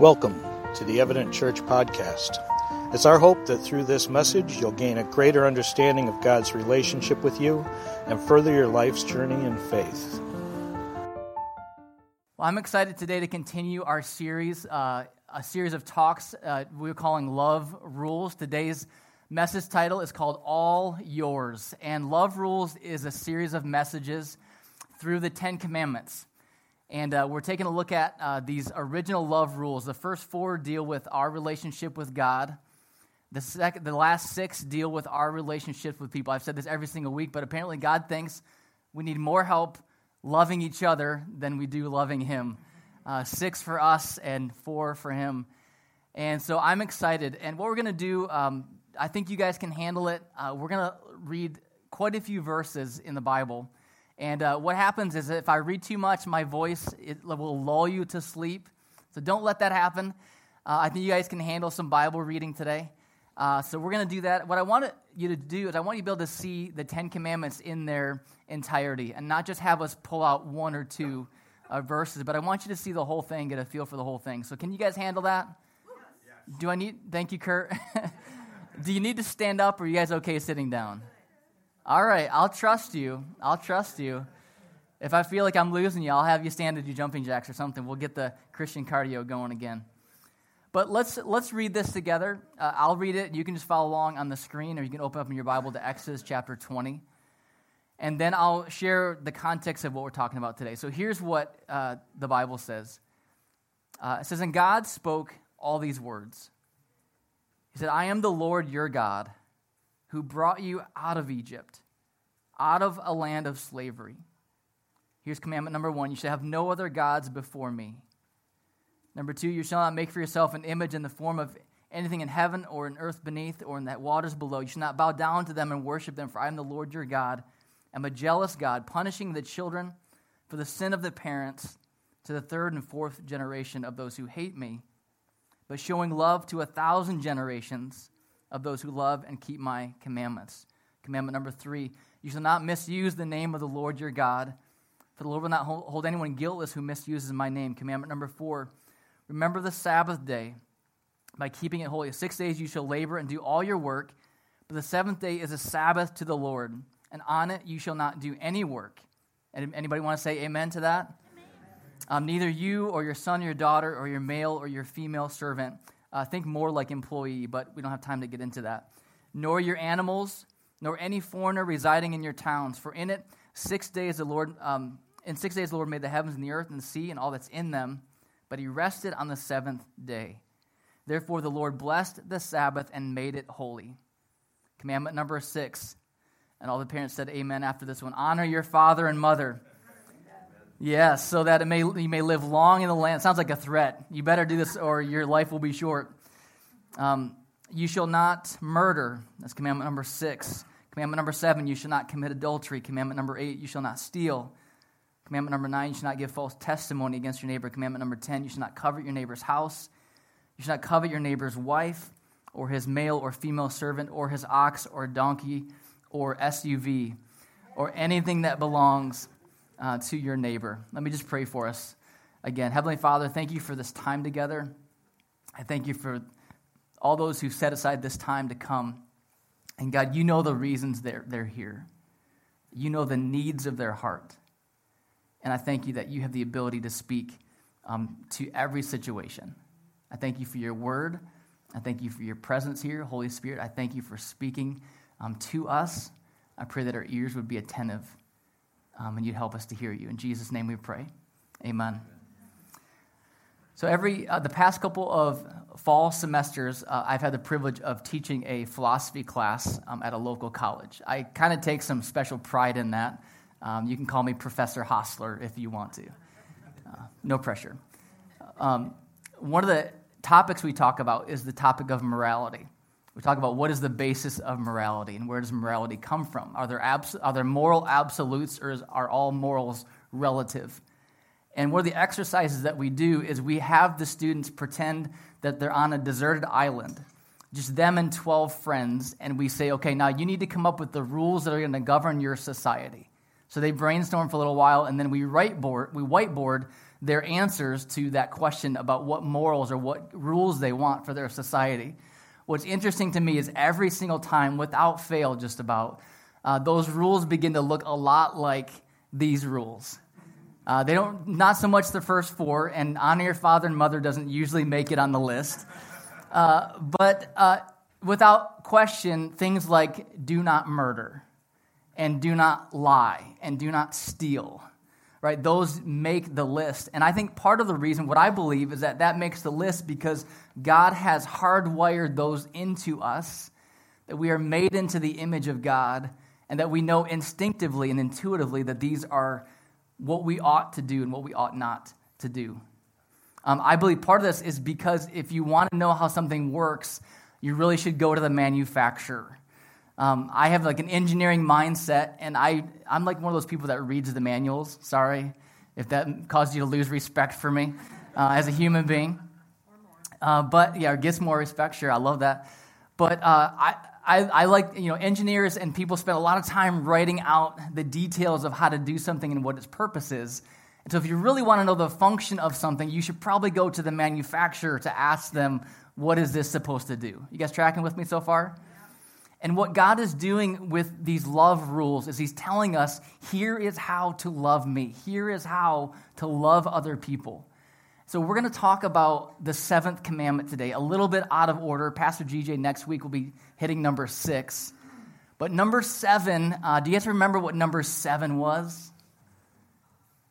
Welcome to the Evident Church podcast. It's our hope that through this message you'll gain a greater understanding of God's relationship with you and further your life's journey in faith. Well, I'm excited today to continue our series, uh, a series of talks uh, we're calling Love Rules. Today's message title is called All Yours. And Love Rules is a series of messages through the Ten Commandments. And uh, we're taking a look at uh, these original love rules. The first four deal with our relationship with God. The, second, the last six deal with our relationships with people. I've said this every single week, but apparently God thinks we need more help loving each other than we do loving Him. Uh, six for us and four for Him. And so I'm excited. And what we're going to do, um, I think you guys can handle it. Uh, we're going to read quite a few verses in the Bible. And uh, what happens is if I read too much, my voice it will lull you to sleep. So don't let that happen. Uh, I think you guys can handle some Bible reading today. Uh, so we're going to do that. What I want you to do is I want you to be able to see the Ten Commandments in their entirety and not just have us pull out one or two uh, verses, but I want you to see the whole thing, get a feel for the whole thing. So can you guys handle that? Yes. Do I need, thank you, Kurt. do you need to stand up or are you guys okay sitting down? All right, I'll trust you. I'll trust you. If I feel like I'm losing you, I'll have you stand and do jumping jacks or something. We'll get the Christian cardio going again. But let's, let's read this together. Uh, I'll read it. You can just follow along on the screen, or you can open up in your Bible to Exodus chapter 20. And then I'll share the context of what we're talking about today. So here's what uh, the Bible says uh, It says, And God spoke all these words. He said, I am the Lord your God who brought you out of Egypt, out of a land of slavery. Here's commandment number one you shall have no other gods before me. Number two, you shall not make for yourself an image in the form of anything in heaven or in earth beneath or in the waters below. You shall not bow down to them and worship them, for I am the Lord your God. I'm a jealous God, punishing the children for the sin of the parents to the third and fourth generation of those who hate me, but showing love to a thousand generations of those who love and keep my commandments. Commandment number three you shall not misuse the name of the Lord your God, for the Lord will not hold anyone guiltless who misuses my name. Commandment number four remember the Sabbath day by keeping it holy. Six days you shall labor and do all your work, but the seventh day is a Sabbath to the Lord, and on it you shall not do any work. And anybody want to say amen to that? Um, neither you or your son or your daughter or your male or your female servant uh, think more like employee, but we don't have time to get into that. Nor your animals, nor any foreigner residing in your towns. For in it, six days the Lord, um, in six days the Lord made the heavens and the earth and the sea and all that's in them, but he rested on the seventh day. Therefore the Lord blessed the Sabbath and made it holy. Commandment number six. And all the parents said amen after this one. Honor your father and mother Yes, so that it may, you may live long in the land. Sounds like a threat. You better do this or your life will be short. Um, you shall not murder. That's commandment number six. Commandment number seven, you shall not commit adultery. Commandment number eight, you shall not steal. Commandment number nine, you shall not give false testimony against your neighbor. Commandment number 10, you shall not covet your neighbor's house. You shall not covet your neighbor's wife, or his male or female servant, or his ox, or donkey, or SUV, or anything that belongs uh, to your neighbor. Let me just pray for us again. Heavenly Father, thank you for this time together. I thank you for all those who set aside this time to come. And God, you know the reasons they're, they're here, you know the needs of their heart. And I thank you that you have the ability to speak um, to every situation. I thank you for your word. I thank you for your presence here, Holy Spirit. I thank you for speaking um, to us. I pray that our ears would be attentive um, and you'd help us to hear you. In Jesus' name we pray. Amen. So, every uh, the past couple of fall semesters, uh, I've had the privilege of teaching a philosophy class um, at a local college. I kind of take some special pride in that. Um, you can call me Professor Hostler if you want to. Uh, no pressure. Um, one of the topics we talk about is the topic of morality. We talk about what is the basis of morality and where does morality come from? Are there, abs- are there moral absolutes or is, are all morals relative? And one of the exercises that we do is we have the students pretend that they're on a deserted island, just them and 12 friends, and we say, okay, now you need to come up with the rules that are going to govern your society. So they brainstorm for a little while, and then we, whiteboard, we whiteboard their answers to that question about what morals or what rules they want for their society. What's interesting to me is every single time, without fail, just about, uh, those rules begin to look a lot like these rules. Uh, they don't, not so much the first four, and honor your father and mother doesn't usually make it on the list. Uh, but uh, without question, things like do not murder, and do not lie, and do not steal, right? Those make the list. And I think part of the reason, what I believe, is that that makes the list because God has hardwired those into us, that we are made into the image of God, and that we know instinctively and intuitively that these are what we ought to do and what we ought not to do. Um, I believe part of this is because if you want to know how something works, you really should go to the manufacturer. Um, I have like an engineering mindset, and I, I'm like one of those people that reads the manuals. Sorry if that caused you to lose respect for me uh, as a human being. Uh, but yeah, gets more respect, sure. I love that. But uh, I, I, I, like, you know, engineers and people spend a lot of time writing out the details of how to do something and what its purpose is. And so if you really want to know the function of something, you should probably go to the manufacturer to ask them, what is this supposed to do? You guys tracking with me so far? And what God is doing with these love rules is He's telling us, here is how to love me. Here is how to love other people. So, we're going to talk about the seventh commandment today, a little bit out of order. Pastor GJ next week will be hitting number six. But number seven, uh, do you guys remember what number seven was?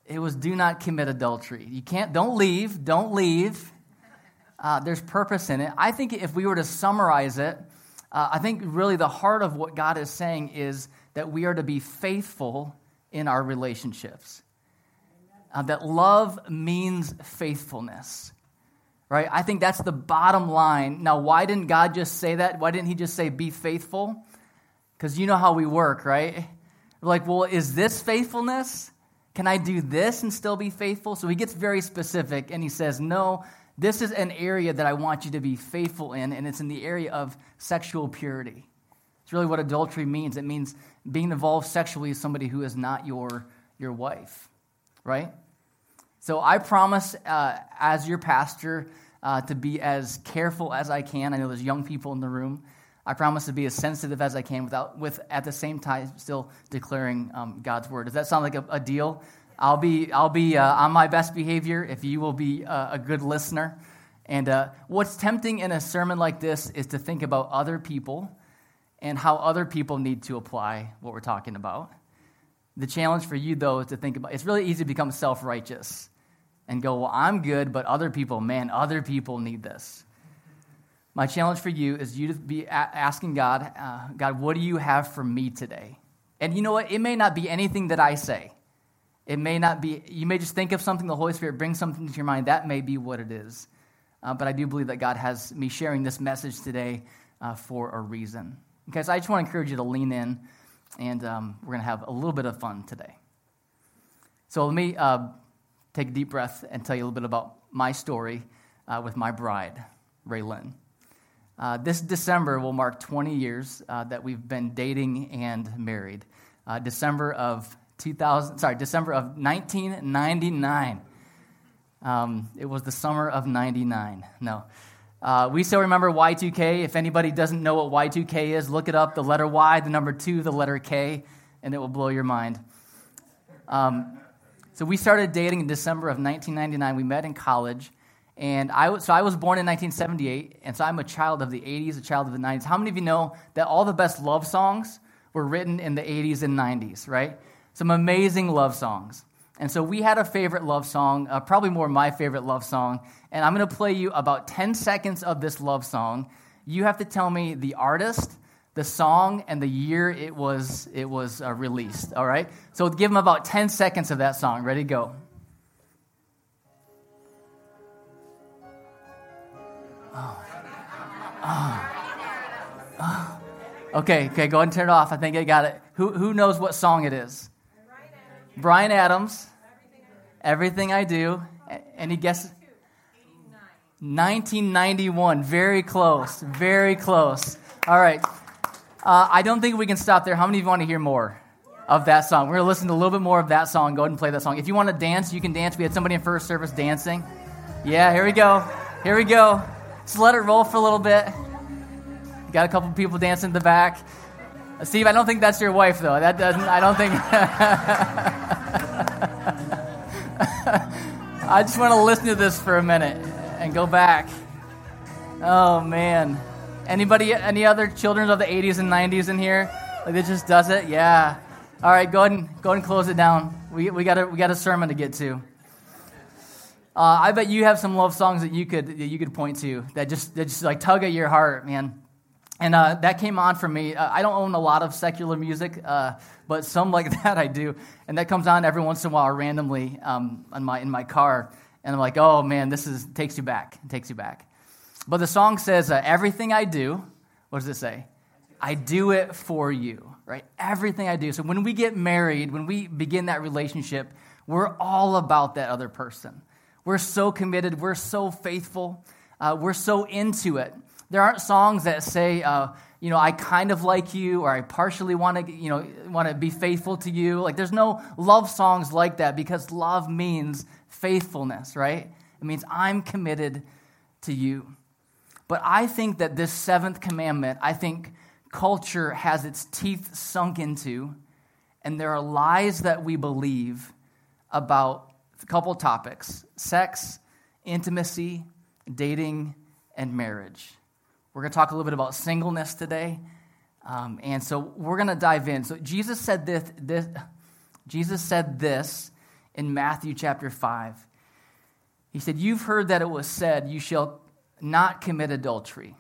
It was do not commit adultery. You can't, don't leave, don't leave. Uh, there's purpose in it. I think if we were to summarize it, uh, I think really the heart of what God is saying is that we are to be faithful in our relationships uh, that love means faithfulness. Right? I think that's the bottom line. Now, why didn't God just say that? Why didn't He just say, be faithful? Because you know how we work, right? We're like, well, is this faithfulness? Can I do this and still be faithful? So He gets very specific and He says, no, this is an area that I want you to be faithful in, and it's in the area of sexual purity. It's really what adultery means. It means being involved sexually with somebody who is not your, your wife right? So I promise, uh, as your pastor, uh, to be as careful as I can. I know there's young people in the room. I promise to be as sensitive as I can without, with at the same time still declaring um, God's word. Does that sound like a, a deal? I'll be, I'll be uh, on my best behavior if you will be uh, a good listener. And uh, what's tempting in a sermon like this is to think about other people and how other people need to apply what we're talking about. The challenge for you, though, is to think about it's really easy to become self righteous and go, Well, I'm good, but other people, man, other people need this. My challenge for you is you to be asking God, uh, God, what do you have for me today? And you know what? It may not be anything that I say. It may not be, you may just think of something, the Holy Spirit brings something to your mind. That may be what it is. Uh, but I do believe that God has me sharing this message today uh, for a reason. Okay, so I just want to encourage you to lean in and um, we're going to have a little bit of fun today. So let me uh, take a deep breath and tell you a little bit about my story uh, with my bride, Raylan. Uh, this December will mark 20 years uh, that we've been dating and married. December of 2000, sorry, December of 1999. Um, it was the summer of 99. No. Uh, we still remember Y2K. If anybody doesn't know what Y2K is, look it up the letter Y, the number two, the letter K, and it will blow your mind. Um, so we started dating in December of 1999. We met in college. And I, so I was born in 1978, and so I'm a child of the 80s, a child of the 90s. How many of you know that all the best love songs were written in the 80s and 90s, right? Some amazing love songs. And so we had a favorite love song, uh, probably more my favorite love song. And I'm going to play you about 10 seconds of this love song. You have to tell me the artist, the song, and the year it was, it was uh, released. All right? So give them about 10 seconds of that song. Ready, to go. Oh. Oh. Oh. Okay, okay, go ahead and turn it off. I think I got it. Who, who knows what song it is? Bryan Adams. Everything I do. Any guesses? 1991. Very close. Very close. All right. Uh, I don't think we can stop there. How many of you want to hear more? of that song. We're going to listen to a little bit more of that song. Go ahead and play that song. If you want to dance, you can dance. We had somebody in first service dancing. Yeah, here we go. Here we go. Just let it roll for a little bit. Got a couple people dancing in the back. Steve, I don't think that's your wife, though. That doesn't, I don't think. I just want to listen to this for a minute and go back. Oh, man. Anybody, any other children of the 80s and 90s in here? Like it just does it? Yeah. All right, go ahead and go ahead and close it down. We, we got a we got a sermon to get to. Uh, I bet you have some love songs that you could that you could point to that just that just like tug at your heart, man. And uh, that came on for me. Uh, I don't own a lot of secular music, uh, but some like that I do, and that comes on every once in a while randomly um, in my in my car, and I'm like, oh man, this is takes you back, takes you back. But the song says, uh, "Everything I do." What does it say? I do it for you right? Everything I do. So when we get married, when we begin that relationship, we're all about that other person. We're so committed, we're so faithful, uh, we're so into it. There aren't songs that say, uh, you know, I kind of like you, or I partially want to, you know, want to be faithful to you. Like, there's no love songs like that because love means faithfulness, right? It means I'm committed to you. But I think that this seventh commandment, I think culture has its teeth sunk into, and there are lies that we believe about a couple topics sex, intimacy, dating, and marriage. We're going to talk a little bit about singleness today. Um, and so we're going to dive in. So Jesus said this, this, Jesus said this in Matthew chapter 5. He said, You've heard that it was said, You shall not commit adultery.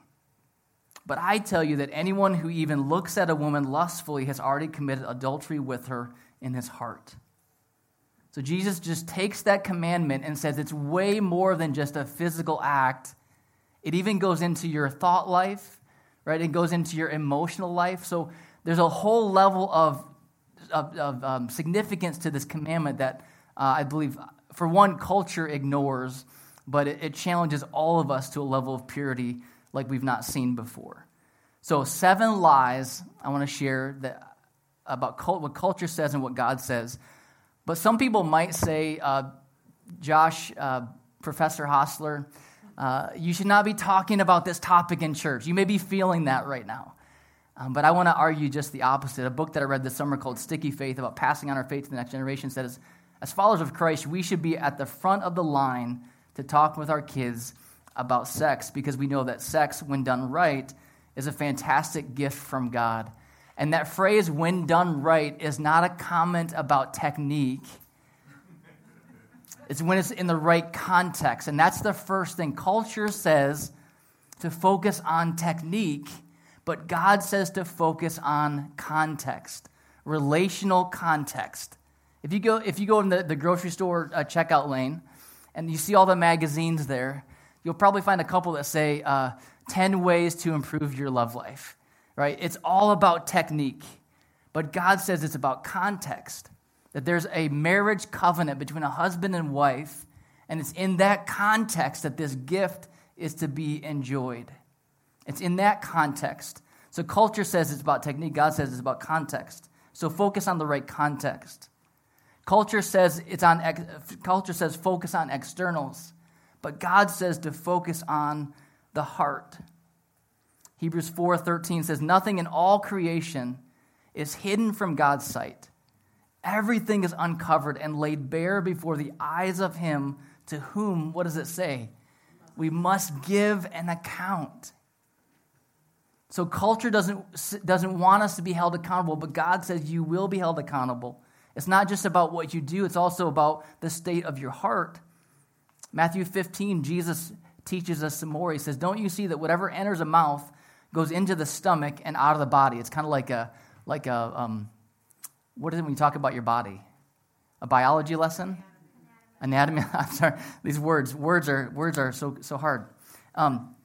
But I tell you that anyone who even looks at a woman lustfully has already committed adultery with her in his heart. So Jesus just takes that commandment and says it's way more than just a physical act. It even goes into your thought life, right? It goes into your emotional life. So there's a whole level of, of, of um, significance to this commandment that uh, I believe, for one, culture ignores, but it, it challenges all of us to a level of purity like we've not seen before. So, seven lies I want to share that, about cult, what culture says and what God says. But some people might say, uh, Josh, uh, Professor Hostler, uh, you should not be talking about this topic in church. You may be feeling that right now. Um, but I want to argue just the opposite. A book that I read this summer called Sticky Faith about passing on our faith to the next generation says, as followers of Christ, we should be at the front of the line to talk with our kids about sex because we know that sex, when done right, is a fantastic gift from God. And that phrase, when done right, is not a comment about technique. It's when it's in the right context. And that's the first thing. Culture says to focus on technique, but God says to focus on context, relational context. If you go, if you go in the, the grocery store uh, checkout lane and you see all the magazines there, you'll probably find a couple that say uh, 10 ways to improve your love life, right? It's all about technique. But God says it's about context, that there's a marriage covenant between a husband and wife, and it's in that context that this gift is to be enjoyed. It's in that context. So culture says it's about technique, God says it's about context. So focus on the right context. Culture says it's on culture says focus on externals. But God says to focus on the heart. Hebrews 4:13 says nothing in all creation is hidden from God's sight. Everything is uncovered and laid bare before the eyes of him to whom what does it say? We must give an account. So culture doesn't doesn't want us to be held accountable, but God says you will be held accountable. It's not just about what you do, it's also about the state of your heart. Matthew 15, Jesus teaches us some more. He says, Don't you see that whatever enters a mouth goes into the stomach and out of the body? It's kind of like a, like a, um, what is it when you talk about your body? A biology lesson? Anatomy. I'm sorry. These words, words are, words are so, so hard. Um,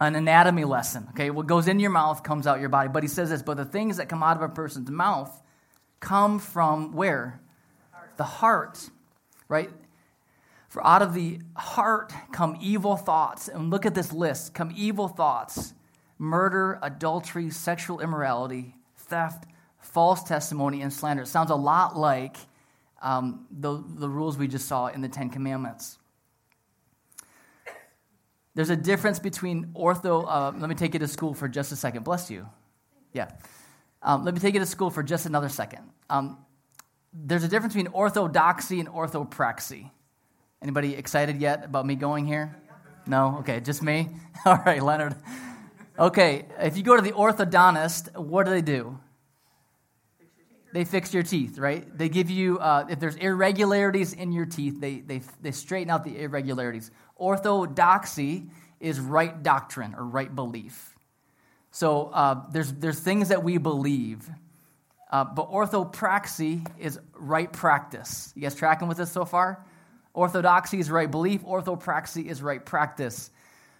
an anatomy lesson. Okay, what goes in your mouth comes out your body. But he says this, but the things that come out of a person's mouth come from where? The heart, right? For out of the heart come evil thoughts. And look at this list come evil thoughts, murder, adultery, sexual immorality, theft, false testimony, and slander. It sounds a lot like um, the, the rules we just saw in the Ten Commandments. There's a difference between ortho. Uh, let me take you to school for just a second. Bless you. Yeah. Um, let me take you to school for just another second. Um, there's a difference between orthodoxy and orthopraxy. Anybody excited yet about me going here? No? Okay, just me? All right, Leonard. Okay, if you go to the orthodontist, what do they do? They fix your teeth, right? They give you, uh, if there's irregularities in your teeth, they, they, they straighten out the irregularities. Orthodoxy is right doctrine or right belief. So uh, there's, there's things that we believe, uh, but orthopraxy is right practice. You guys tracking with this so far? Orthodoxy is right belief, orthopraxy is right practice.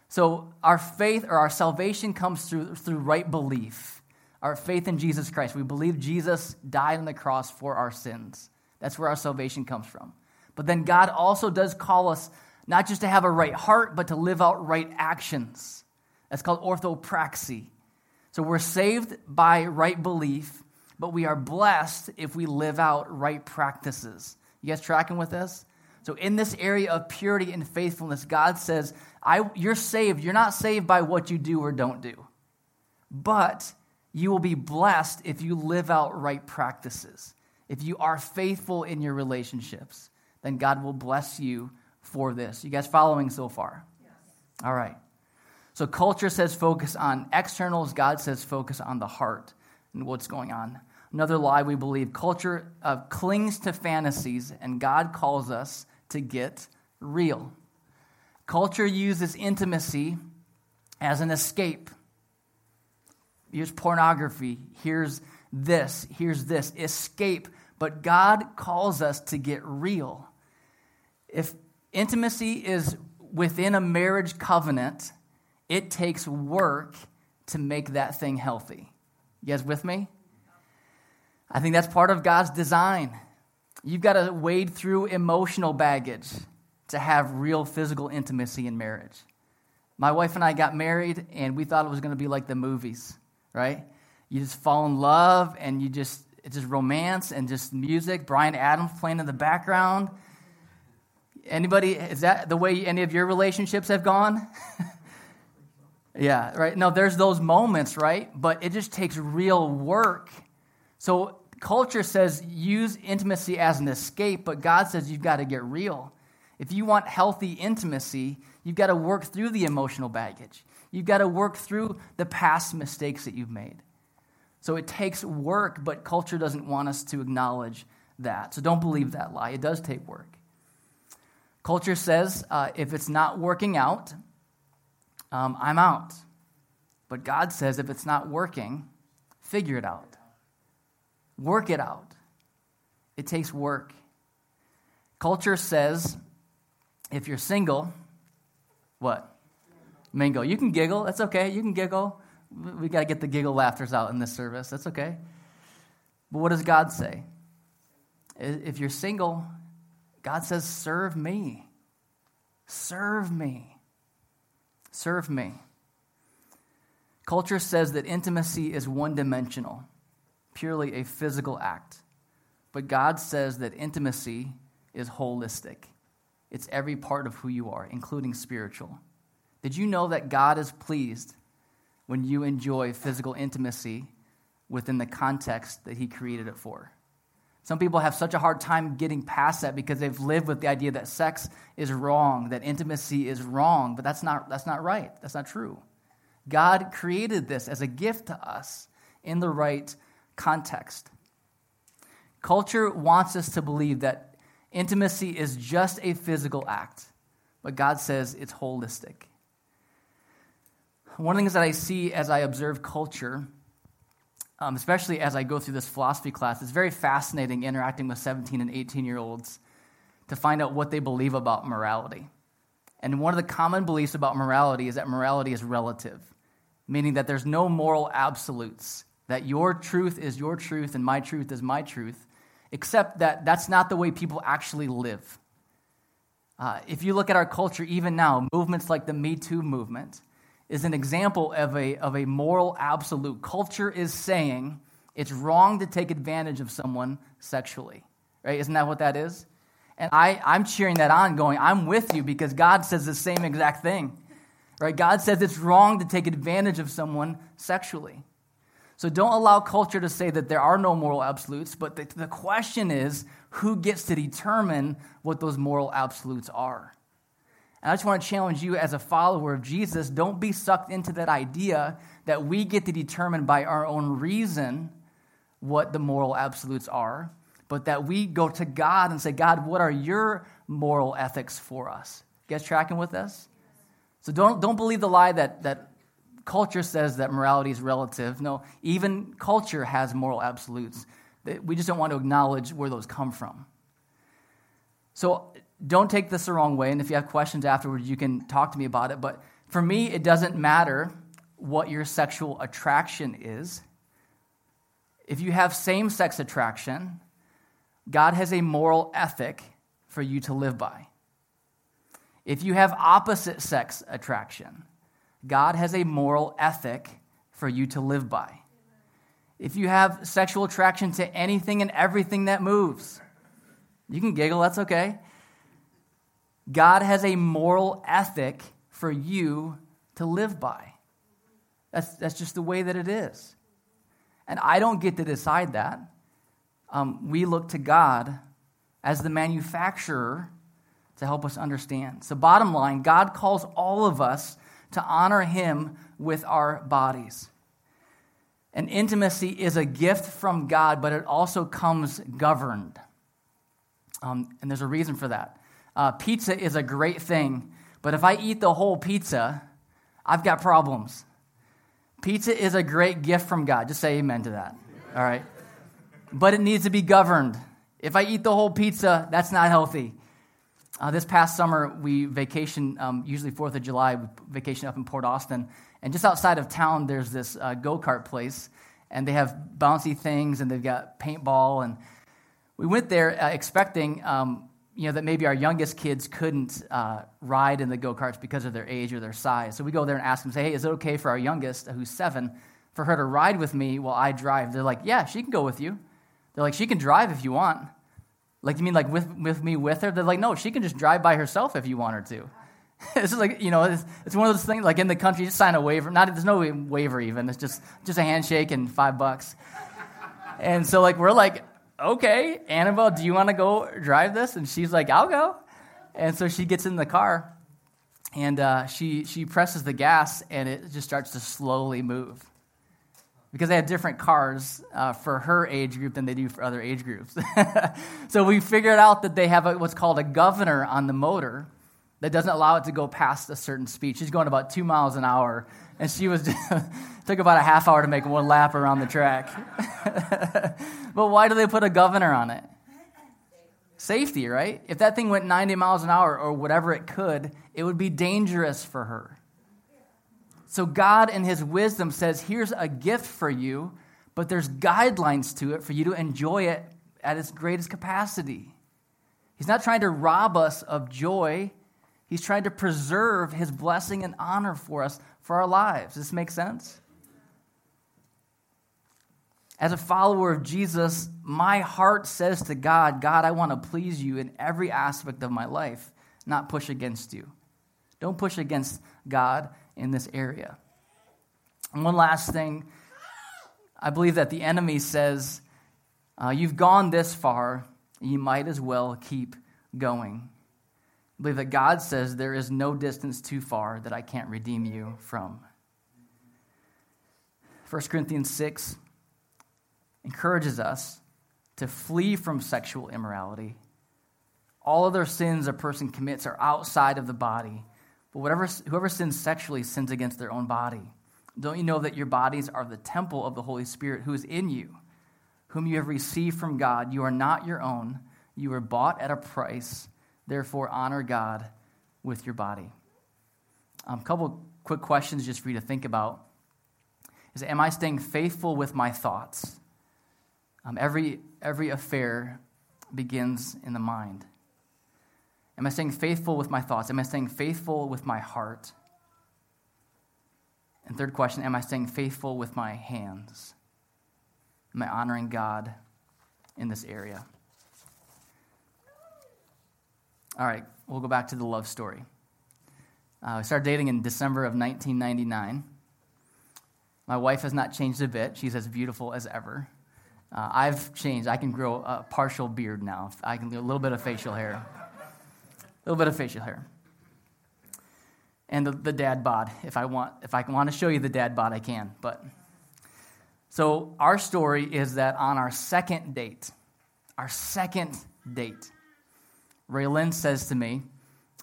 So our faith or our salvation comes through, through right belief, our faith in Jesus Christ. We believe Jesus died on the cross for our sins. That's where our salvation comes from. But then God also does call us not just to have a right heart, but to live out right actions. That's called orthopraxy. So we're saved by right belief, but we are blessed if we live out right practices. You guys tracking with this? So, in this area of purity and faithfulness, God says, I, You're saved. You're not saved by what you do or don't do, but you will be blessed if you live out right practices. If you are faithful in your relationships, then God will bless you for this. You guys following so far? Yes. All right. So, culture says focus on externals, God says focus on the heart and what's going on. Another lie we believe culture uh, clings to fantasies, and God calls us to get real. Culture uses intimacy as an escape. Here's pornography. Here's this. Here's this. Escape. But God calls us to get real. If intimacy is within a marriage covenant, it takes work to make that thing healthy. You guys with me? I think that's part of God's design. You've got to wade through emotional baggage to have real physical intimacy in marriage. My wife and I got married, and we thought it was going to be like the movies, right? You just fall in love, and you just, it's just romance and just music. Bryan Adams playing in the background. Anybody, is that the way any of your relationships have gone? yeah, right? No, there's those moments, right? But it just takes real work. So Culture says use intimacy as an escape, but God says you've got to get real. If you want healthy intimacy, you've got to work through the emotional baggage. You've got to work through the past mistakes that you've made. So it takes work, but culture doesn't want us to acknowledge that. So don't believe that lie. It does take work. Culture says uh, if it's not working out, um, I'm out. But God says if it's not working, figure it out. Work it out. It takes work. Culture says if you're single, what? Mingo. You can giggle. That's okay. You can giggle. We got to get the giggle laughters out in this service. That's okay. But what does God say? If you're single, God says, serve me. Serve me. Serve me. Culture says that intimacy is one dimensional purely a physical act. But God says that intimacy is holistic, it's every part of who you are, including spiritual. Did you know that God is pleased when you enjoy physical intimacy within the context that He created it for? Some people have such a hard time getting past that because they've lived with the idea that sex is wrong, that intimacy is wrong, but that's not, that's not right. That's not true. God created this as a gift to us in the right context. Culture wants us to believe that intimacy is just a physical act, but God says it's holistic. One of the things that I see as I observe culture, um, especially as I go through this philosophy class, it's very fascinating interacting with 17 and 18 year olds to find out what they believe about morality. And one of the common beliefs about morality is that morality is relative, meaning that there's no moral absolutes that your truth is your truth and my truth is my truth, except that that's not the way people actually live. Uh, if you look at our culture, even now, movements like the Me Too movement is an example of a, of a moral absolute. Culture is saying It's wrong to take advantage of someone sexually, right? Isn't that what that is? And I, I'm cheering that on, going, I'm with you because God says the same exact thing, right? God says it's wrong to take advantage of someone sexually. So don't allow culture to say that there are no moral absolutes, but the, the question is who gets to determine what those moral absolutes are? And I just want to challenge you as a follower of Jesus don't be sucked into that idea that we get to determine by our own reason what the moral absolutes are, but that we go to God and say, God, what are your moral ethics for us? You guys tracking with this? So don't, don't believe the lie that, that culture says that morality is relative. No, even culture has moral absolutes. We just don't want to acknowledge where those come from. So don't take this the wrong way. And if you have questions afterwards, you can talk to me about it. But for me, it doesn't matter what your sexual attraction is. If you have same sex attraction, God has a moral ethic for you to live by. If you have opposite sex attraction, God has a moral ethic for you to live by. If you have sexual attraction to anything and everything that moves, you can giggle, that's okay. God has a moral ethic for you to live by. That's, that's just the way that it is. And I don't get to decide that. Um, we look to God as the manufacturer to help us understand. So, bottom line, God calls all of us to honor Him with our bodies. And intimacy is a gift from God, but it also comes governed. Um, and there's a reason for that. Uh, pizza is a great thing, but if I eat the whole pizza, I've got problems. Pizza is a great gift from God. Just say amen to that. All right. But it needs to be governed. If I eat the whole pizza, that's not healthy. Uh, this past summer, we vacation, um, usually 4th of July, we vacation up in Port Austin. And just outside of town, there's this uh, go kart place. And they have bouncy things and they've got paintball. And we went there uh, expecting um, you know, that maybe our youngest kids couldn't uh, ride in the go karts because of their age or their size. So we go there and ask them, say, hey, is it okay for our youngest, who's seven, for her to ride with me while I drive? They're like, yeah, she can go with you. They're like, she can drive if you want. Like, you mean like with, with me with her? They're like, no, she can just drive by herself if you want her to. it's just like, you know, it's, it's, one of those things, like in the country, you just sign a waiver. Not, there's no waiver even. It's just, just a handshake and five bucks. And so, like, we're like, okay, Annabelle, do you want to go drive this? And she's like, I'll go. And so she gets in the car and uh, she, she presses the gas and it just starts to slowly move. Because they have different cars uh, for her age group than they do for other age groups. so we figured out that they have a, what's called a governor on the motor that doesn't allow it to go past a certain speed. She's going about two miles an hour, and she was took about a half hour to make one lap around the track. but why do they put a governor on it? Safety, right? If that thing went 90 miles an hour or whatever it could, it would be dangerous for her. So God in his wisdom says, "Here's a gift for you, but there's guidelines to it for you to enjoy it at its greatest capacity." He's not trying to rob us of joy. He's trying to preserve his blessing and honor for us for our lives. Does this make sense? As a follower of Jesus, my heart says to God, God, I want to please you in every aspect of my life, not push against you. Don't push against God in this area. And one last thing I believe that the enemy says, uh, You've gone this far, you might as well keep going. I believe that God says, There is no distance too far that I can't redeem you from. 1 Corinthians 6 encourages us to flee from sexual immorality. All other sins a person commits are outside of the body, but whatever, whoever sins sexually sins against their own body. Don't you know that your bodies are the temple of the Holy Spirit who is in you, whom you have received from God? You are not your own, you were bought at a price. Therefore, honor God with your body. A um, couple quick questions just for you to think about is Am I staying faithful with my thoughts? Um, every, every affair begins in the mind. Am I staying faithful with my thoughts? Am I staying faithful with my heart? And third question, am I staying faithful with my hands? Am I honoring God in this area? All right, we'll go back to the love story. Uh, we started dating in December of 1999. My wife has not changed a bit. She's as beautiful as ever. Uh, I've changed. I can grow a partial beard now. I can do a little bit of facial hair. A little bit of facial hair. And the, the dad bod. If I want, if I want to show you the dad bod, I can. But so our story is that on our second date, our second date, Raylan says to me,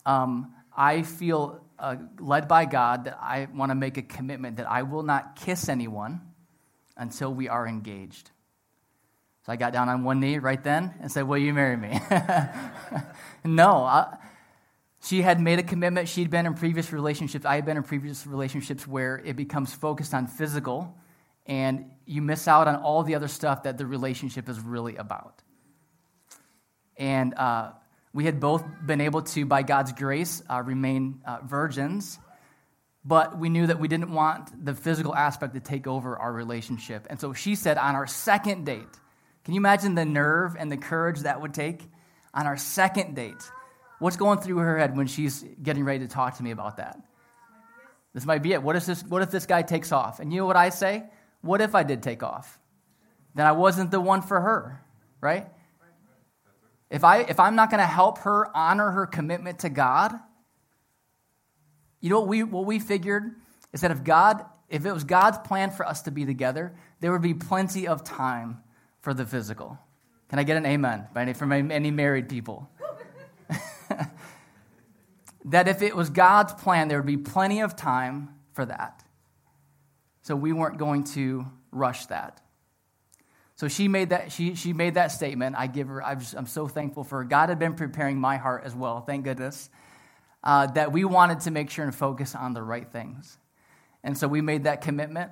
um, I feel uh, led by God that I want to make a commitment that I will not kiss anyone until we are engaged. So I got down on one knee right then and said, Will you marry me? no. I, she had made a commitment. She'd been in previous relationships. I had been in previous relationships where it becomes focused on physical, and you miss out on all the other stuff that the relationship is really about. And uh, we had both been able to, by God's grace, uh, remain uh, virgins, but we knew that we didn't want the physical aspect to take over our relationship. And so she said on our second date, can you imagine the nerve and the courage that would take? On our second date, what's going through her head when she's getting ready to talk to me about that? This might be it. What if this, what if this guy takes off? And you know what I say? What if I did take off? Then I wasn't the one for her, right? If, I, if I'm not going to help her honor her commitment to God, you know what we, what we figured is that if God, if it was God's plan for us to be together, there would be plenty of time for the physical. Can I get an amen by any, from any married people? that if it was God's plan, there would be plenty of time for that. So we weren't going to rush that. So she made that, she, she made that statement. I give her, i am so thankful for her. God had been preparing my heart as well, thank goodness, uh, that we wanted to make sure and focus on the right things. And so we made that commitment.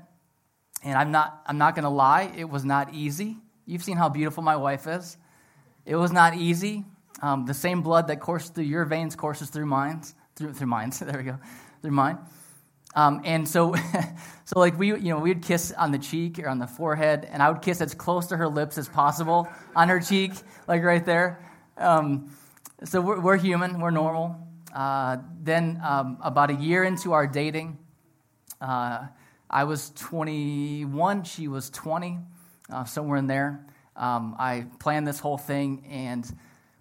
And I'm not, I'm not going to lie, it was not easy. You've seen how beautiful my wife is. It was not easy. Um, the same blood that courses through your veins courses through mine. Through, through mine. there we go. Through mine. Um, and so, so like we, you know, we'd kiss on the cheek or on the forehead, and I would kiss as close to her lips as possible on her cheek, like right there. Um, so we're, we're, human, we're normal. Uh, then um, about a year into our dating, uh, I was 21, she was 20, uh, somewhere in there. Um, I planned this whole thing and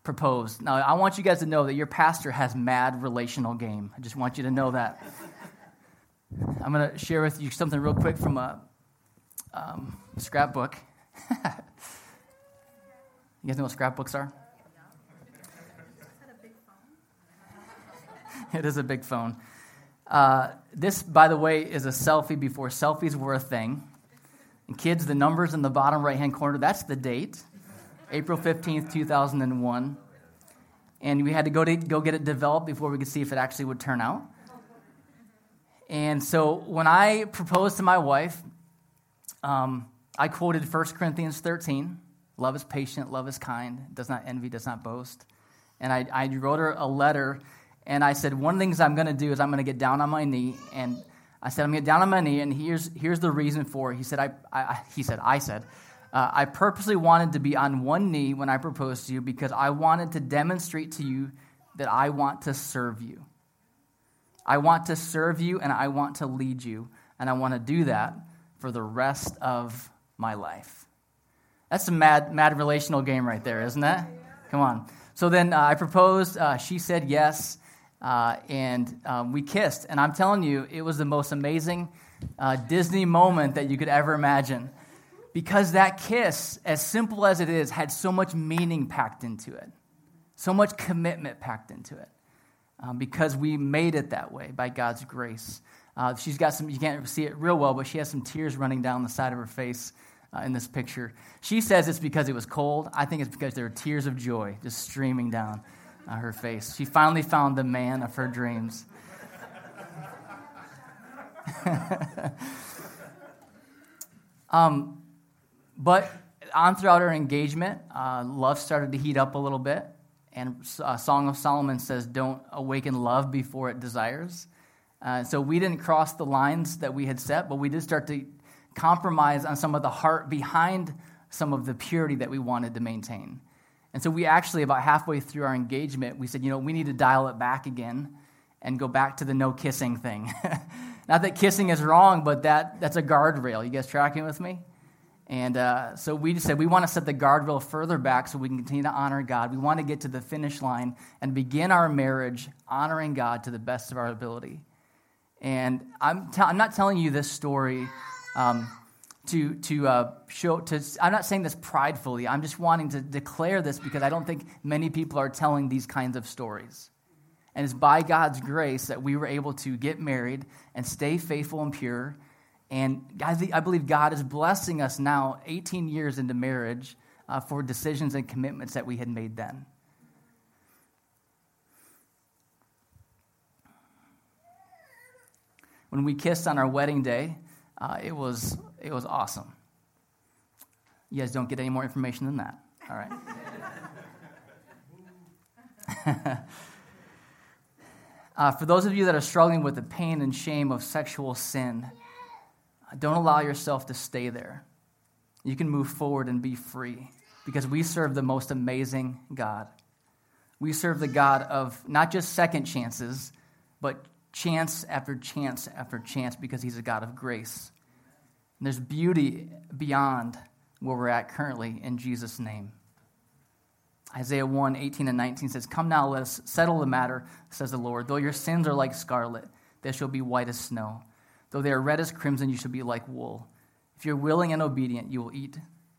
proposed. Now, I want you guys to know that your pastor has mad relational game. I just want you to know that. I'm going to share with you something real quick from a um, scrapbook. you guys know what scrapbooks are? it is a big phone. Uh, this, by the way, is a selfie before selfies were a thing. And kids, the numbers in the bottom right hand corner, that's the date April 15th, 2001. And we had to go, to go get it developed before we could see if it actually would turn out. And so when I proposed to my wife, um, I quoted 1 Corinthians 13 Love is patient, love is kind, does not envy, does not boast. And I, I wrote her a letter, and I said, One of the things I'm going to do is I'm going to get down on my knee. And I said, I'm going to get down on my knee, and here's, here's the reason for it. He said, I, I he said, I said, uh, I purposely wanted to be on one knee when I proposed to you because I wanted to demonstrate to you that I want to serve you. I want to serve you and I want to lead you, and I want to do that for the rest of my life. That's a mad, mad relational game right there, isn't it? Come on. So then uh, I proposed. Uh, she said yes, uh, and um, we kissed. And I'm telling you, it was the most amazing uh, Disney moment that you could ever imagine. Because that kiss, as simple as it is, had so much meaning packed into it, so much commitment packed into it um, because we made it that way by God's grace. Uh, she's got some, you can't see it real well, but she has some tears running down the side of her face uh, in this picture. She says it's because it was cold. I think it's because there were tears of joy just streaming down uh, her face. She finally found the man of her dreams. um, but on throughout our engagement, uh, love started to heat up a little bit. And uh, Song of Solomon says, don't awaken love before it desires. Uh, so we didn't cross the lines that we had set, but we did start to compromise on some of the heart behind some of the purity that we wanted to maintain. And so we actually, about halfway through our engagement, we said, you know, we need to dial it back again and go back to the no kissing thing. Not that kissing is wrong, but that, that's a guardrail. You guys tracking with me? And uh, so we just said we want to set the guardrail further back so we can continue to honor God. We want to get to the finish line and begin our marriage honoring God to the best of our ability. And I'm, t- I'm not telling you this story um, to, to uh, show, to, I'm not saying this pridefully. I'm just wanting to declare this because I don't think many people are telling these kinds of stories. And it's by God's grace that we were able to get married and stay faithful and pure. And I believe God is blessing us now, 18 years into marriage, uh, for decisions and commitments that we had made then. When we kissed on our wedding day, uh, it, was, it was awesome. You guys don't get any more information than that. All right. Uh, for those of you that are struggling with the pain and shame of sexual sin, don't allow yourself to stay there. You can move forward and be free because we serve the most amazing God. We serve the God of not just second chances, but chance after chance after chance because He's a God of grace. And there's beauty beyond where we're at currently in Jesus' name. Isaiah 1 18 and 19 says, Come now, let us settle the matter, says the Lord. Though your sins are like scarlet, they shall be white as snow. Though they are red as crimson, you shall be like wool. If you're willing and obedient, you will eat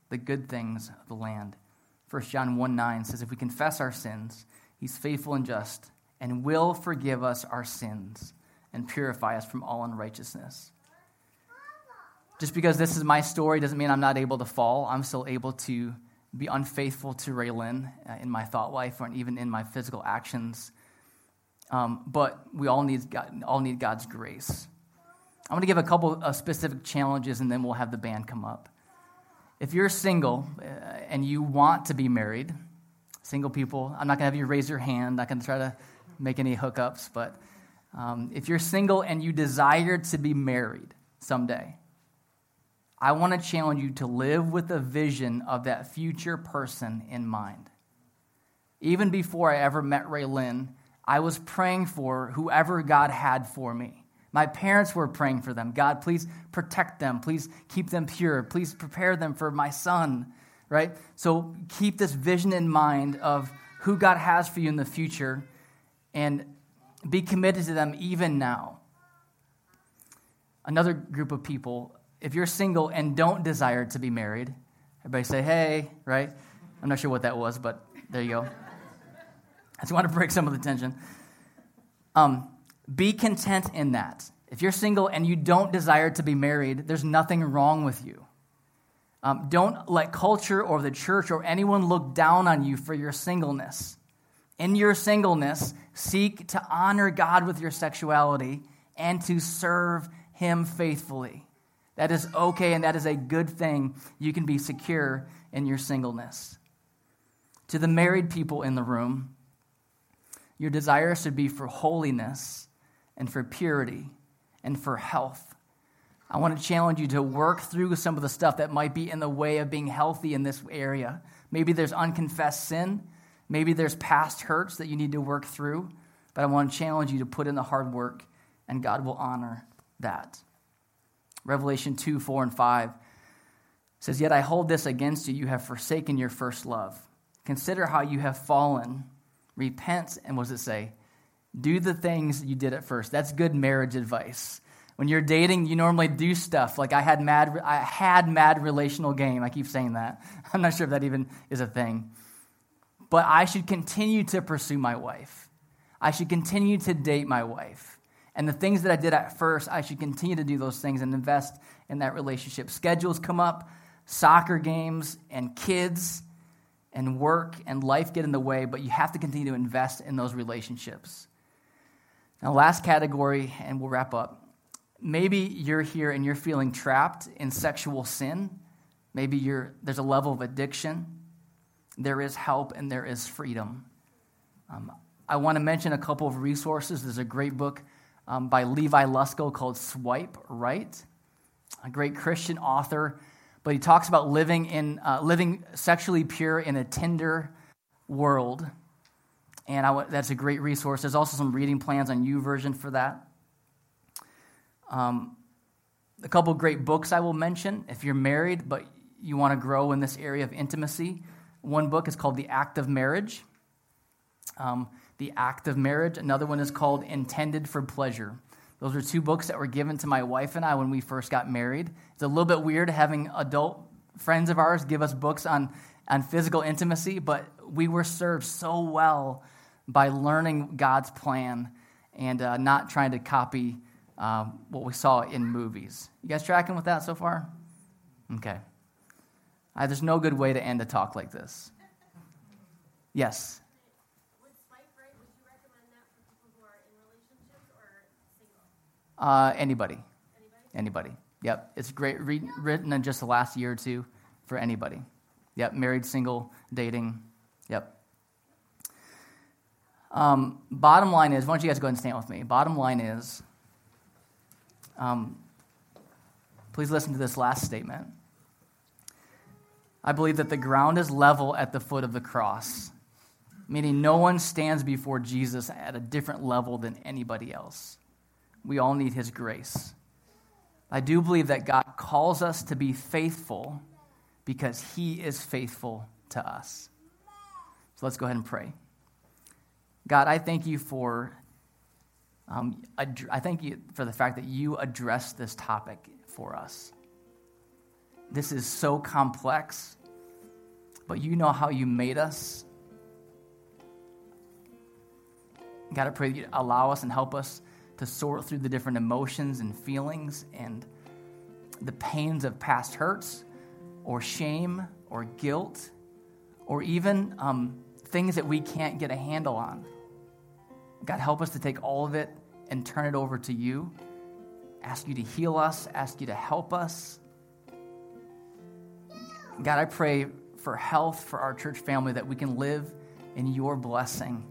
the good things of the land. 1 John 1 9 says, If we confess our sins, he's faithful and just and will forgive us our sins and purify us from all unrighteousness. Just because this is my story doesn't mean I'm not able to fall. I'm still able to be unfaithful to Raylin uh, in my thought life or even in my physical actions. Um, but we all need, God, all need God's grace. I'm going to give a couple of specific challenges and then we'll have the band come up. If you're single uh, and you want to be married, single people, I'm not going to have you raise your hand, I'm not going to try to make any hookups, but um, if you're single and you desire to be married someday, I want to challenge you to live with a vision of that future person in mind. Even before I ever met Ray Lynn, I was praying for whoever God had for me. My parents were praying for them. God, please protect them. Please keep them pure. Please prepare them for my son, right? So keep this vision in mind of who God has for you in the future and be committed to them even now. Another group of people if you're single and don't desire to be married, everybody say, hey, right? I'm not sure what that was, but there you go. I just want to break some of the tension. Um, be content in that. If you're single and you don't desire to be married, there's nothing wrong with you. Um, don't let culture or the church or anyone look down on you for your singleness. In your singleness, seek to honor God with your sexuality and to serve Him faithfully. That is okay and that is a good thing. You can be secure in your singleness. To the married people in the room, your desire should be for holiness and for purity and for health. I want to challenge you to work through some of the stuff that might be in the way of being healthy in this area. Maybe there's unconfessed sin. Maybe there's past hurts that you need to work through. But I want to challenge you to put in the hard work, and God will honor that. Revelation 2 4 and 5 says, Yet I hold this against you. You have forsaken your first love. Consider how you have fallen. Repent, and what does it say? Do the things you did at first. That's good marriage advice. When you're dating, you normally do stuff like I had mad, I had mad relational game. I keep saying that. I'm not sure if that even is a thing. But I should continue to pursue my wife. I should continue to date my wife. And the things that I did at first, I should continue to do those things and invest in that relationship. Schedules come up, soccer games, and kids, and work and life get in the way, but you have to continue to invest in those relationships. Now, last category, and we'll wrap up. Maybe you're here and you're feeling trapped in sexual sin. Maybe you're, there's a level of addiction. There is help and there is freedom. Um, I want to mention a couple of resources. There's a great book um, by Levi Lusko called Swipe Right. a great Christian author, but he talks about living in uh, living sexually pure in a Tinder world, and I, that's a great resource. There's also some reading plans on YouVersion for that. Um, a couple great books I will mention if you're married but you want to grow in this area of intimacy. One book is called The Act of Marriage. Um, the Act of Marriage. Another one is called Intended for Pleasure. Those are two books that were given to my wife and I when we first got married. It's a little bit weird having adult friends of ours give us books on, on physical intimacy, but we were served so well by learning God's plan and uh, not trying to copy uh, what we saw in movies. You guys tracking with that so far? Okay. Uh, there's no good way to end a talk like this. Yes. Would Swipe Right would you recommend that for people in relationships or single? Uh, anybody. Anybody. Yep. It's great, re- written in just the last year or two for anybody. Yep. Married, single, dating. Yep. Um, bottom line is, why don't you guys go ahead and stand with me? Bottom line is, um, please listen to this last statement. I believe that the ground is level at the foot of the cross, meaning no one stands before Jesus at a different level than anybody else. We all need his grace. I do believe that God calls us to be faithful because he is faithful to us. So let's go ahead and pray. God, I thank you for um, I thank you for the fact that you address this topic for us. This is so complex, but you know how you made us. God, I pray that you allow us and help us to sort through the different emotions and feelings and the pains of past hurts or shame or guilt or even um, things that we can't get a handle on. God, help us to take all of it and turn it over to you. Ask you to heal us, ask you to help us. God, I pray for health for our church family that we can live in your blessing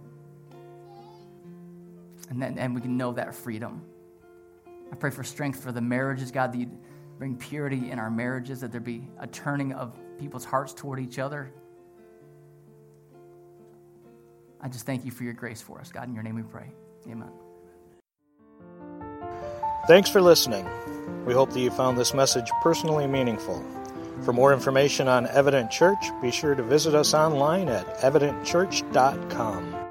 and, then, and we can know that freedom. I pray for strength for the marriages, God, that you bring purity in our marriages, that there be a turning of people's hearts toward each other. I just thank you for your grace for us, God. In your name we pray. Amen. Thanks for listening. We hope that you found this message personally meaningful. For more information on Evident Church, be sure to visit us online at evidentchurch.com.